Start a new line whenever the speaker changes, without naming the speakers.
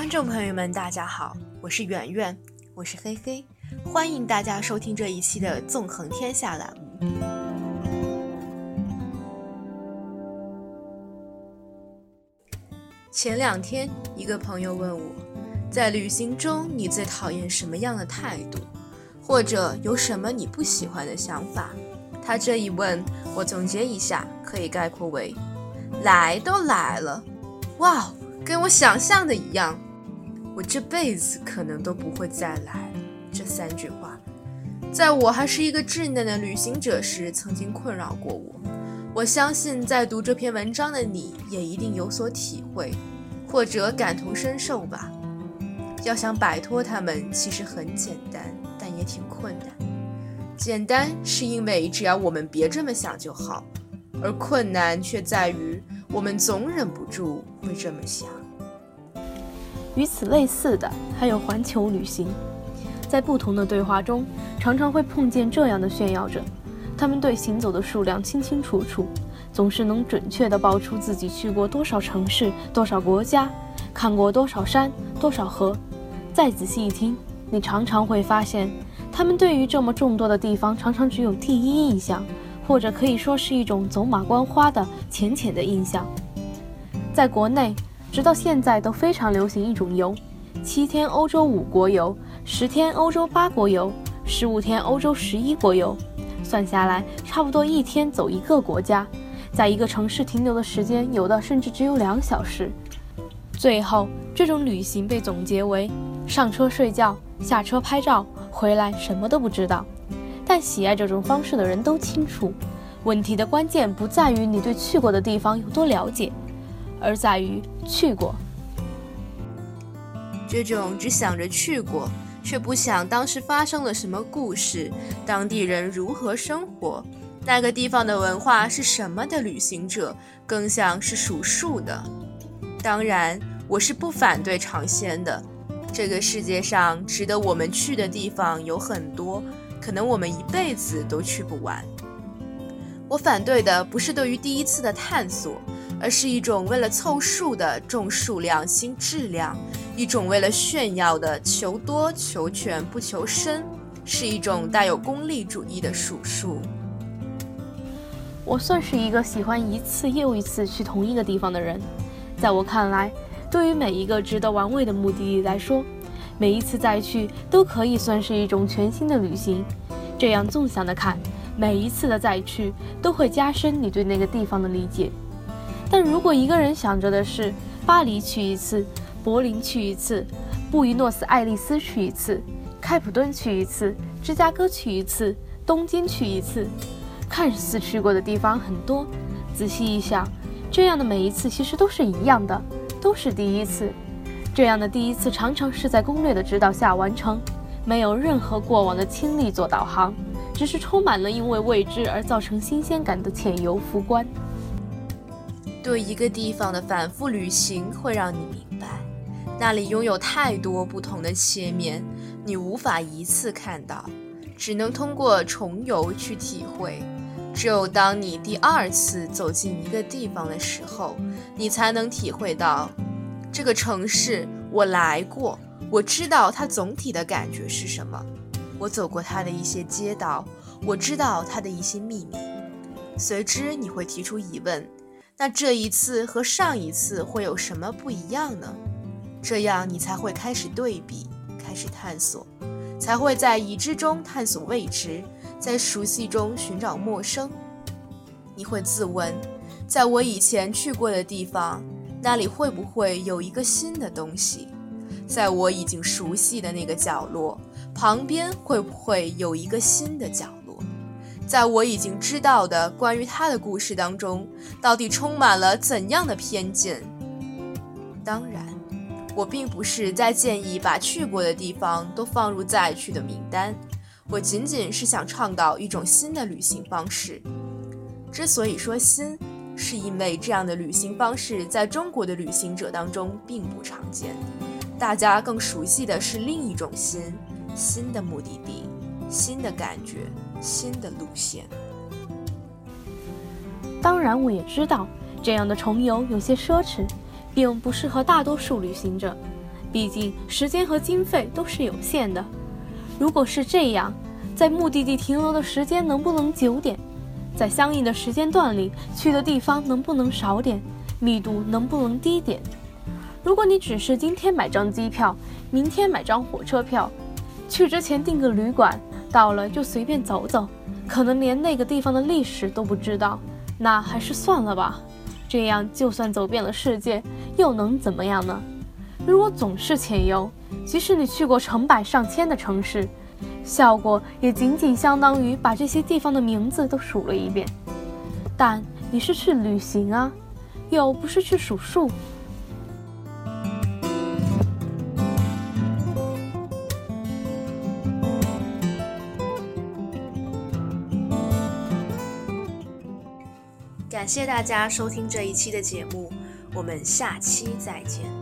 观众朋友们，大家好，我是圆圆，我是黑黑，欢迎大家收听这一期的《纵横天下》栏目。前两天，一个朋友问我，在旅行中你最讨厌什么样的态度，或者有什么你不喜欢的想法？他这一问，我总结一下，可以概括为：来都来了，哇，跟我想象的一样，我这辈子可能都不会再来。这三句话，在我还是一个稚嫩的旅行者时，曾经困扰过我。我相信，在读这篇文章的你也一定有所体会，或者感同身受吧。要想摆脱他们，其实很简单，但也挺困难。简单是因为只要我们别这么想就好，而困难却在于我们总忍不住会这么想。
与此类似的还有环球旅行，在不同的对话中，常常会碰见这样的炫耀者。他们对行走的数量清清楚楚，总是能准确地报出自己去过多少城市、多少国家，看过多少山、多少河。再仔细一听，你常常会发现，他们对于这么众多的地方，常常只有第一印象，或者可以说是一种走马观花的浅浅的印象。在国内，直到现在都非常流行一种游：七天欧洲五国游，十天欧洲八国游，十五天欧洲十一国游。算下来，差不多一天走一个国家，在一个城市停留的时间，有的甚至只有两小时。最后，这种旅行被总结为：上车睡觉，下车拍照，回来什么都不知道。但喜爱这种方式的人都清楚，问题的关键不在于你对去过的地方有多了解，而在于去过。
这种只想着去过。却不想当时发生了什么故事，当地人如何生活，那个地方的文化是什么的旅行者，更像是数数的。当然，我是不反对尝鲜的。这个世界上值得我们去的地方有很多，可能我们一辈子都去不完。我反对的不是对于第一次的探索，而是一种为了凑数的重数量轻质量。一种为了炫耀的求多求全不求深，是一种带有功利主义的数数。
我算是一个喜欢一次又一次去同一个地方的人。在我看来，对于每一个值得玩味的目的地来说，每一次再去都可以算是一种全新的旅行。这样纵向的看，每一次的再去都会加深你对那个地方的理解。但如果一个人想着的是巴黎去一次，柏林去一次，布宜诺斯艾利斯去一次，开普敦去一次，芝加哥去一次，东京去一次，看似去过的地方很多，仔细一想，这样的每一次其实都是一样的，都是第一次。这样的第一次常常是在攻略的指导下完成，没有任何过往的亲历做导航，只是充满了因为未知而造成新鲜感的浅游浮观。
对一个地方的反复旅行会让你明白。那里拥有太多不同的切面，你无法一次看到，只能通过重游去体会。只有当你第二次走进一个地方的时候，你才能体会到这个城市我来过，我知道它总体的感觉是什么。我走过它的一些街道，我知道它的一些秘密。随之你会提出疑问：那这一次和上一次会有什么不一样呢？这样你才会开始对比，开始探索，才会在已知中探索未知，在熟悉中寻找陌生。你会自问，在我以前去过的地方，那里会不会有一个新的东西？在我已经熟悉的那个角落旁边，会不会有一个新的角落？在我已经知道的关于他的故事当中，到底充满了怎样的偏见？当然。我并不是在建议把去过的地方都放入再去的名单，我仅仅是想倡导一种新的旅行方式。之所以说新，是因为这样的旅行方式在中国的旅行者当中并不常见，大家更熟悉的是另一种新，新的目的地，新的感觉，新的路线。
当然，我也知道这样的重游有些奢侈。并不适合大多数旅行者，毕竟时间和经费都是有限的。如果是这样，在目的地停留的时间能不能久点？在相应的时间段里去的地方能不能少点？密度能不能低点？如果你只是今天买张机票，明天买张火车票，去之前订个旅馆，到了就随便走走，可能连那个地方的历史都不知道，那还是算了吧。这样就算走遍了世界，又能怎么样呢？如果总是潜游，即使你去过成百上千的城市，效果也仅仅相当于把这些地方的名字都数了一遍。但你是去旅行啊，又不是去数数。
感谢大家收听这一期的节目，我们下期再见。